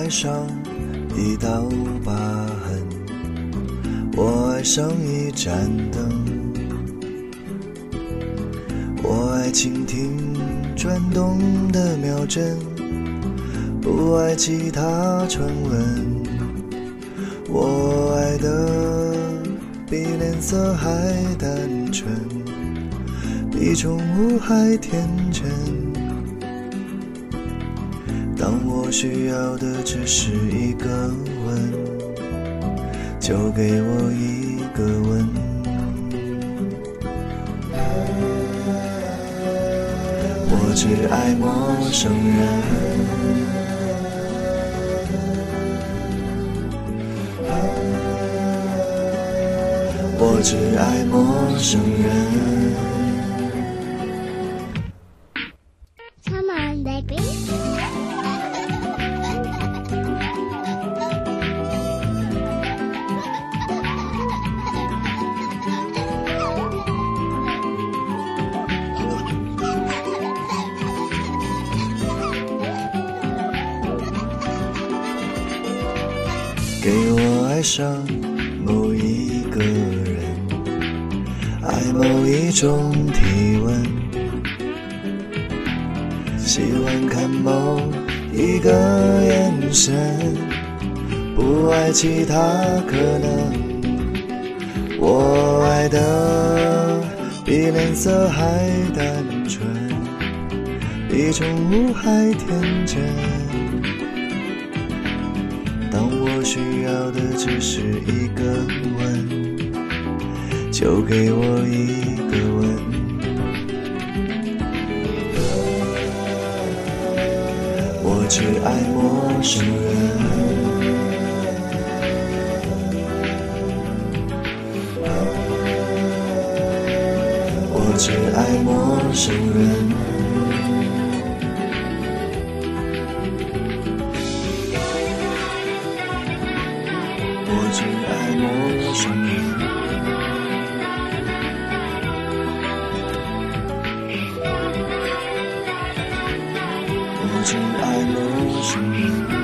爱上一道疤痕，我爱上一盏灯，我爱倾听转动的秒针，不爱其他传闻。我爱的比脸色还单纯，比宠物还天真。当我需要的只是一个吻，就给我一个吻。我只爱陌生人，我只爱陌生人。给我爱上某一个人，爱某一种体温，喜欢看某一个眼神，不爱其他可能。我爱的比脸色还单纯，比宠物还天真。我需要的只是一个吻，就给我一个吻。我只爱陌生人，我只爱陌生人。我只爱陌生人。我只爱陌生人。